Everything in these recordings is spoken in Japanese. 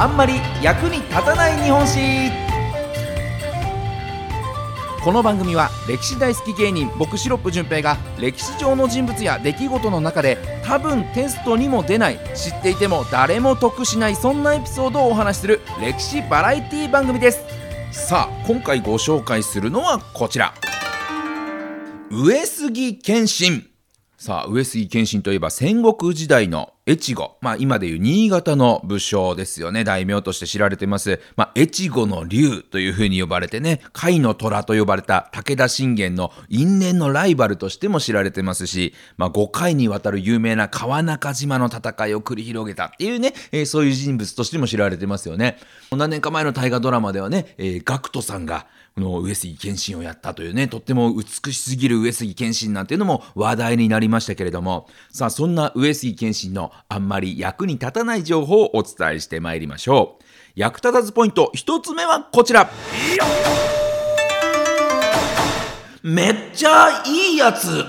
あんまり役に立たない日本史。この番組は歴史大好き芸人僕シロップ純平が歴史上の人物や出来事の中で多分テストにも出ない知っていても誰も得しないそんなエピソードをお話しする歴史バラエティ番組です。さあ今回ご紹介するのはこちら。上杉謙信。さあ、上杉謙信といえば戦国時代の越後。まあ今でいう新潟の武将ですよね。大名として知られてます。まあ越後の竜というふうに呼ばれてね、甲斐の虎と呼ばれた武田信玄の因縁のライバルとしても知られてますし、まあ5回にわたる有名な川中島の戦いを繰り広げたっていうね、えー、そういう人物としても知られてますよね。何年か前の大河ドラマではね、えー、ガクトさんがこの上杉謙信をやったというね、とっても美しすぎる上杉謙信なんていうのも話題になりましたけれども、さあそんな上杉謙信のあんまり役に立たない情報をお伝えしてまいりましょう。役立たずポイント一つ目はこちら。めっちゃいいやつ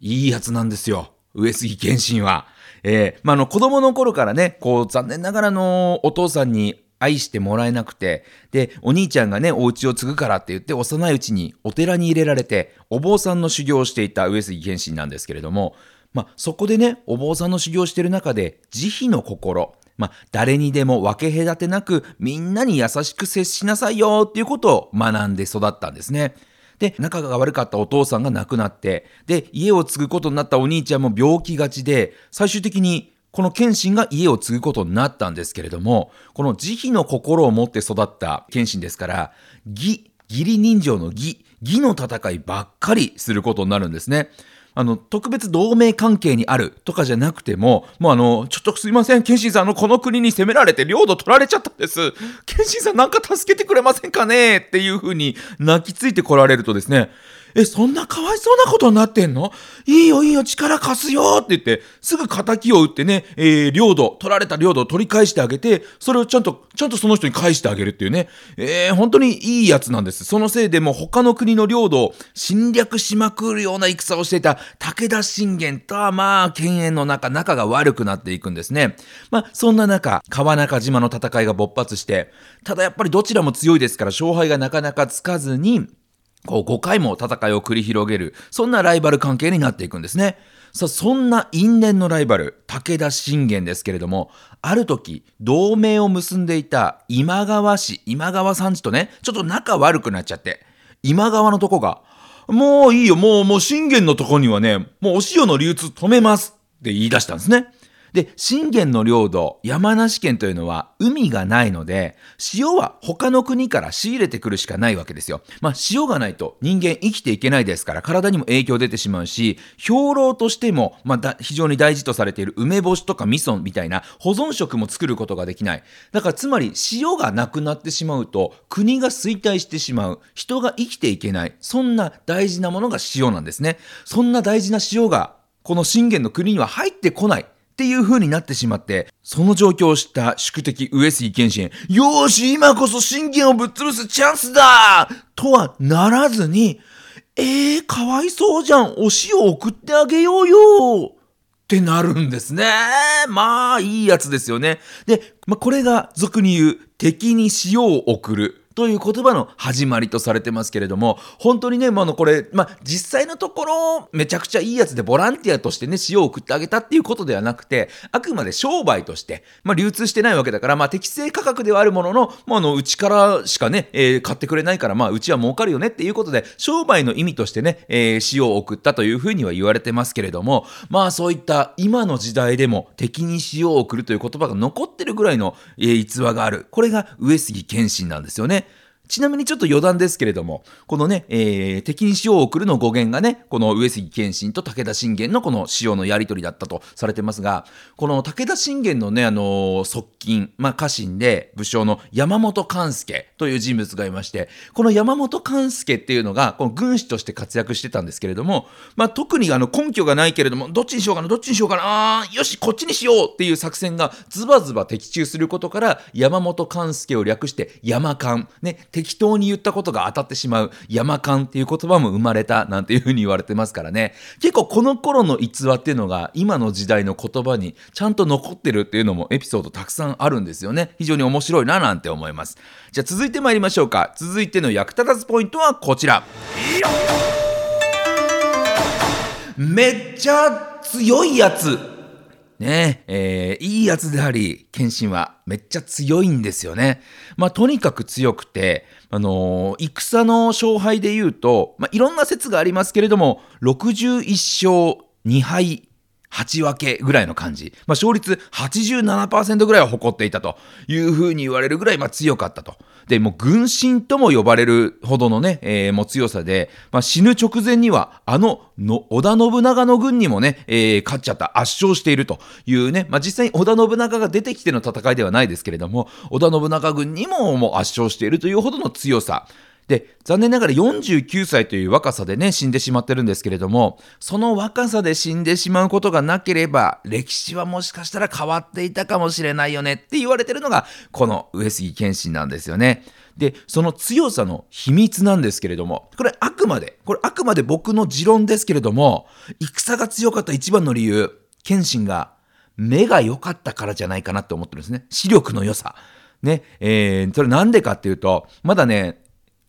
いいやつなんですよ。上杉謙信は。えー、まあ、の子供の頃からね、こう残念ながらのお父さんに愛してもらえなくて、で、お兄ちゃんがね、お家を継ぐからって言って、幼いうちにお寺に入れられて、お坊さんの修行をしていた上杉謙信なんですけれども、まあ、そこでね、お坊さんの修行をしている中で、慈悲の心、まあ、誰にでも分け隔てなく、みんなに優しく接しなさいよっていうことを学んで育ったんですね。で、仲が悪かったお父さんが亡くなって、で、家を継ぐことになったお兄ちゃんも病気がちで、最終的にこの謙信が家を継ぐことになったんですけれども、この慈悲の心を持って育った謙信ですから、義、義理人情の義、義の戦いばっかりすることになるんですね。あの、特別同盟関係にあるとかじゃなくても、もうあの、ちょっとすいません、謙信さん、の、この国に攻められて領土取られちゃったんです。謙信さんなんか助けてくれませんかね？っていうふうに泣きついてこられるとですね、え、そんなかわいそうなことになってんの？いいよいいよ、力貸すよって言って、すぐ仇を打ってね、えー、領土、取られた領土を取り返してあげて、それをちゃんと、ちゃんとその人に返してあげるっていうね、えー、本当にいいやつなんです。そのせいでも他の国の領土を侵略しまくるような戦をしていた武田信玄とはまあ、犬猿の中、仲が悪くなっていくんですね。まあ、そんな中、川中島の戦いが勃発して、ただやっぱりどちらも強いですから、勝敗がなかなかつかずに、こう5回も戦いを繰り広げる、そんなライバル関係になっていくんですね。さあ、そんな因縁のライバル、武田信玄ですけれども、ある時、同盟を結んでいた今川氏、今川さんちとね、ちょっと仲悪くなっちゃって、今川のとこが、もういいよ、もう、もう信玄のとこにはね、もうお塩の流通止めますって言い出したんですね。で、信玄の領土、山梨県というのは海がないので、塩は他の国から仕入れてくるしかないわけですよ。まあ、塩がないと人間生きていけないですから、体にも影響出てしまうし、兵糧としても、まあ、非常に大事とされている梅干しとか味噌みたいな保存食も作ることができない。だからつまり塩がなくなってしまうと、国が衰退してしまう。人が生きていけない。そんな大事なものが塩なんですね。そんな大事な塩が、この信玄の国には入ってこない。っていう風になってしまって、その状況を知った宿敵上杉謙信、よーし、今こそ信玄をぶっ潰すチャンスだとはならずに、えー、かわいそうじゃん、お塩を送ってあげようよってなるんですね。まあ、いいやつですよね。で、まあ、これが俗に言う敵に塩を送る。という言葉の始まりとされてますけれども、本当にね、まあ、のこれ、まあ、実際のところ、めちゃくちゃいいやつでボランティアとしてね、塩を送ってあげたっていうことではなくて、あくまで商売として、まあ、流通してないわけだから、まあ、適正価格ではあるものの、まあ、の、うちからしかね、えー、買ってくれないから、まあ、うちは儲かるよねっていうことで、商売の意味としてね、えー、塩を送ったというふうには言われてますけれども、まあ、そういった今の時代でも敵に塩を送るという言葉が残ってるぐらいの、えー、逸話がある。これが上杉謙信なんですよね。ちなみにちょっと余談ですけれども、このね、えー、敵に塩を送るの語源がね、この上杉謙信と武田信玄のこの塩のやり取りだったとされてますが、この武田信玄のね、あのー、側近、まあ家臣で武将の山本勘助という人物がいまして、この山本勘助っていうのが、この軍師として活躍してたんですけれども、まあ特にあの根拠がないけれども、どっちにしようかな、どっちにしようかな、あよし、こっちにしようっていう作戦がズバズバ的中することから、山本勘助を略して山勘、ね、適当に言ったことが当たってしまう山勘っていう言葉も生まれたなんていうふうに言われてますからね。結構この頃の逸話っていうのが今の時代の言葉にちゃんと残ってるっていうのもエピソードたくさんあるんですよね。非常に面白いななんて思います。じゃあ続いて参りましょうか。続いての役立たずポイントはこちら。めっちゃ強いやつ。ねえー、いいやつであり、謙信はめっちゃ強いんですよね。まあ、とにかく強くて、あのー、戦の勝敗で言うと、まあ、いろんな説がありますけれども、61勝2敗8分けぐらいの感じ。まあ、勝率87%ぐらいは誇っていたというふうに言われるぐらい、まあ、強かったと。で、もう軍神とも呼ばれるほどのね、えー、もう強さで、まあ、死ぬ直前には、あのの織田信長の軍にもね、えー、勝っちゃった、圧勝しているというね、まあ、実際に織田信長が出てきての戦いではないですけれども、織田信長軍にももう圧勝しているというほどの強さ。で、残念ながら49歳という若さでね、死んでしまってるんですけれども、その若さで死んでしまうことがなければ、歴史はもしかしたら変わっていたかもしれないよねって言われてるのが、この上杉謙信なんですよね。で、その強さの秘密なんですけれども、これあくまで、これあくまで僕の持論ですけれども、戦が強かった一番の理由、謙信が目が良かったからじゃないかなって思ってるんですね。視力の良さ。ね、えー、それなんでかっていうと、まだね、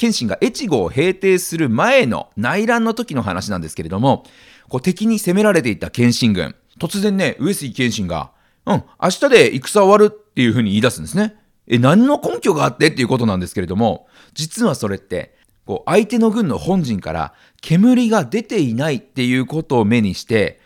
謙信が越後を平定する前の内乱の時の話なんですけれども、こう敵に攻められていた謙信軍、突然ね、上杉謙信が、うん、明日で戦終わるっていうふうに言い出すんですね。え、何の根拠があってっていうことなんですけれども、実はそれって、こう相手の軍の本陣から煙が出ていないっていうことを目にして、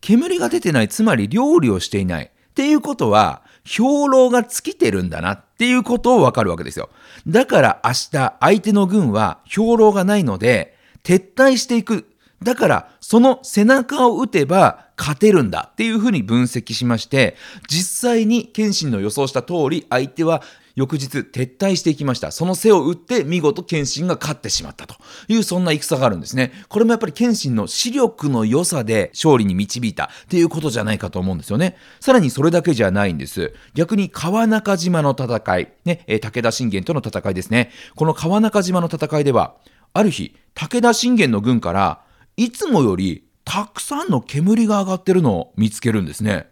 煙が出てない、つまり料理をしていないっていうことは、兵糧が尽きてるんだなっていうことをわかるわけですよ。だから明日相手の軍は兵糧がないので撤退していく。だからその背中を打てば勝てるんだっていうふうに分析しまして、実際に謙信の予想した通り相手は翌日撤退していきました。その背を打って見事謙信が勝ってしまったというそんな戦があるんですね。これもやっぱり謙信の視力の良さで勝利に導いたっていうことじゃないかと思うんですよね。さらにそれだけじゃないんです。逆に川中島の戦い、ね、え武田信玄との戦いですね。この川中島の戦いでは、ある日、武田信玄の軍からいつもよりたくさんの煙が上がってるのを見つけるんですね。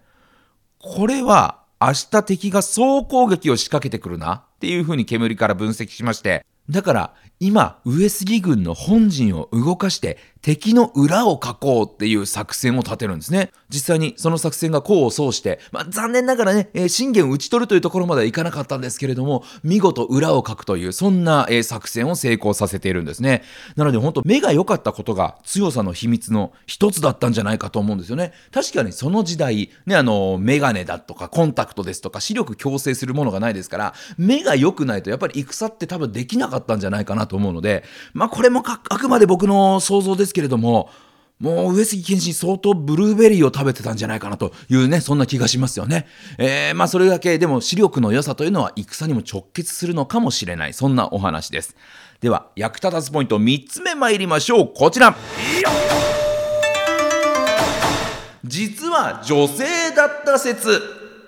これは明日敵が総攻撃を仕掛けてくるなっていうふうに煙から分析しまして、だから今上杉軍の本陣を動かして敵の裏を囲おうっていう作戦を立てるんですね。実際にその作戦が功を奏して、まあ、残念ながらね、えー、信玄を討ち取るというところまではいかなかったんですけれども、見事裏をかくという、そんな、えー、作戦を成功させているんですね。なので本当目が良かったことが強さの秘密の一つだったんじゃないかと思うんですよね。確かにその時代、ね、あの、メガネだとかコンタクトですとか視力矯正するものがないですから、目が良くないとやっぱり戦って多分できなかったかったんじゃないかなと思うので、まあこれもあくまで僕の想像ですけれども、もう上杉謙信相当ブルーベリーを食べてたんじゃないかなというね、そんな気がしますよね。えー、まあそれだけでも視力の良さというのは戦にも直結するのかもしれない、そんなお話です。では、役立たずポイント3つ目参りましょう。こちら。実は女性だった説。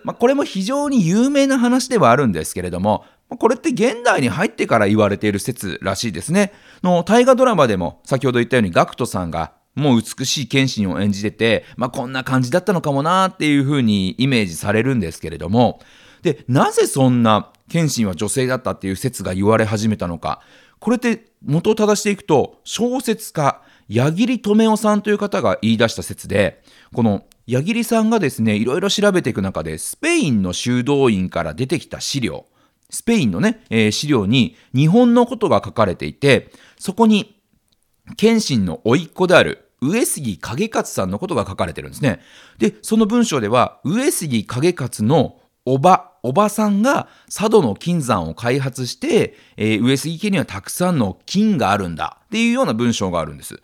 まあこれも非常に有名な話ではあるんですけれども、これって現代に入ってから言われている説らしいですね。の大河ドラマでも先ほど言ったように GACT さんがもう美しい謙信を演じてて、まあ、こんな感じだったのかもなっていうふうにイメージされるんですけれども、で、なぜそんな謙信は女性だったっていう説が言われ始めたのか。これって元を正していくと、小説家、矢切留夫さんという方が言い出した説で、この矢切さんがですね、いろいろ調べていく中で、スペインの修道院から出てきた資料、スペインのね、えー、資料に日本のことが書かれていて、そこに、謙信の甥っ子である上杉景勝さんのことが書かれてるんですね。で、その文章では、上杉景勝のおば、おばさんが佐渡の金山を開発して、えー、上杉家にはたくさんの金があるんだっていうような文章があるんです。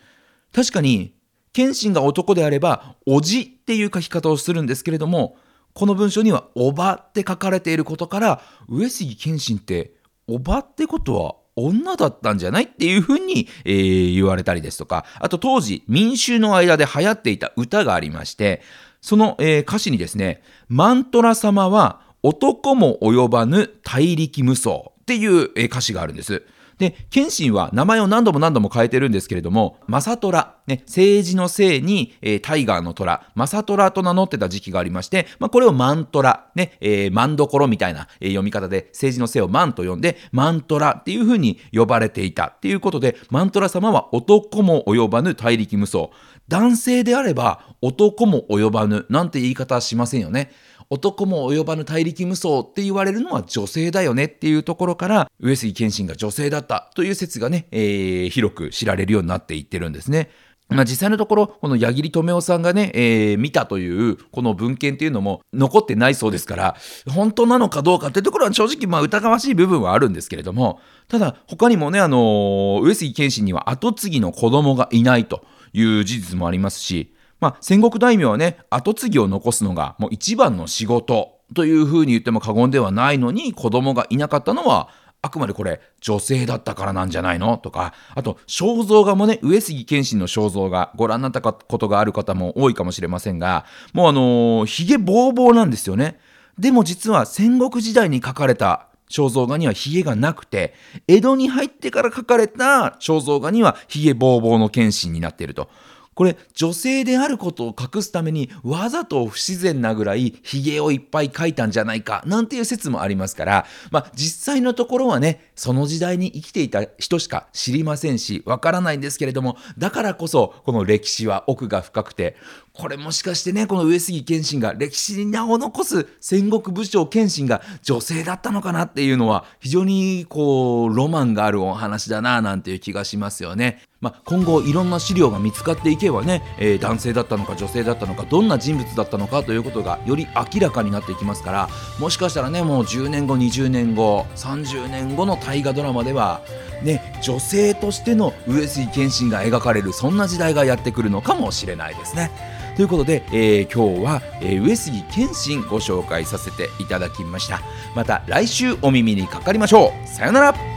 確かに、謙信が男であれば、おじっていう書き方をするんですけれども、この文章にはおばって書かれていることから、上杉謙信っておばってことは女だったんじゃないっていうふうに、えー、言われたりですとか、あと当時民衆の間で流行っていた歌がありまして、その、えー、歌詞にですね、マントラ様は男も及ばぬ大力無双っていう、えー、歌詞があるんです。で、謙信は名前を何度も何度も変えてるんですけれども、正虎、ね、政治のせいに、えー、タイガーの虎、正虎と名乗ってた時期がありまして、まあ、これを万虎、ね、えー、万所みたいな、えー、読み方で、政治のせいを万と呼んで、万虎っていう風に呼ばれていたっていうことで、万虎様は男も及ばぬ大力無双。男性であれば男も及ばぬなんて言い方はしませんよね。男も及ばぬ大力無双って言われるのは女性だよねっていうところから上杉謙信が女性だったという説がね、えー、広く知られるようになっていってるんですね。まあ、実際のところ、この矢切留夫さんがね、えー、見たという、この文献っていうのも残ってないそうですから、本当なのかどうかっていうところは正直、まあ、疑わしい部分はあるんですけれども、ただ、他にもね、あのー、上杉謙信には後継ぎの子供がいないという事実もありますし、まあ、戦国大名はね、後継ぎを残すのがもう一番の仕事というふうに言っても過言ではないのに、子供がいなかったのは、あくまでこれ女性だったからなんじゃないのとか、あと肖像画もね、上杉謙信の肖像画ご覧になったことがある方も多いかもしれませんが、もうあのー、髭ぼうぼうなんですよね。でも実は戦国時代に描かれた肖像画には髭がなくて、江戸に入ってから描かれた肖像画には髭ぼうぼうの謙信になっていると。これ女性であることを隠すためにわざと不自然なぐらい髭をいっぱい描いたんじゃないかなんていう説もありますからまあ実際のところはねその時代に生きていた人しか知りませんしわからないんですけれどもだからこそこの歴史は奥が深くてこれもしかしてね、この上杉謙信が歴史に名を残す戦国武将謙信が女性だったのかなっていうのは非常にこうロマンがあるお話だななんていう気がしますよね。まあ、今後いろんな資料が見つかっていけばね、えー、男性だったのか女性だったのかどんな人物だったのかということがより明らかになっていきますからもしかしたらねもう10年後20年後30年後の大河ドラマではね女性としての上杉謙信が描かれるそんな時代がやってくるのかもしれないですね。ということで、えー、今日は、えー、上杉謙信ご紹介させていただきました。また来週お耳にかかりましょう。さよなら。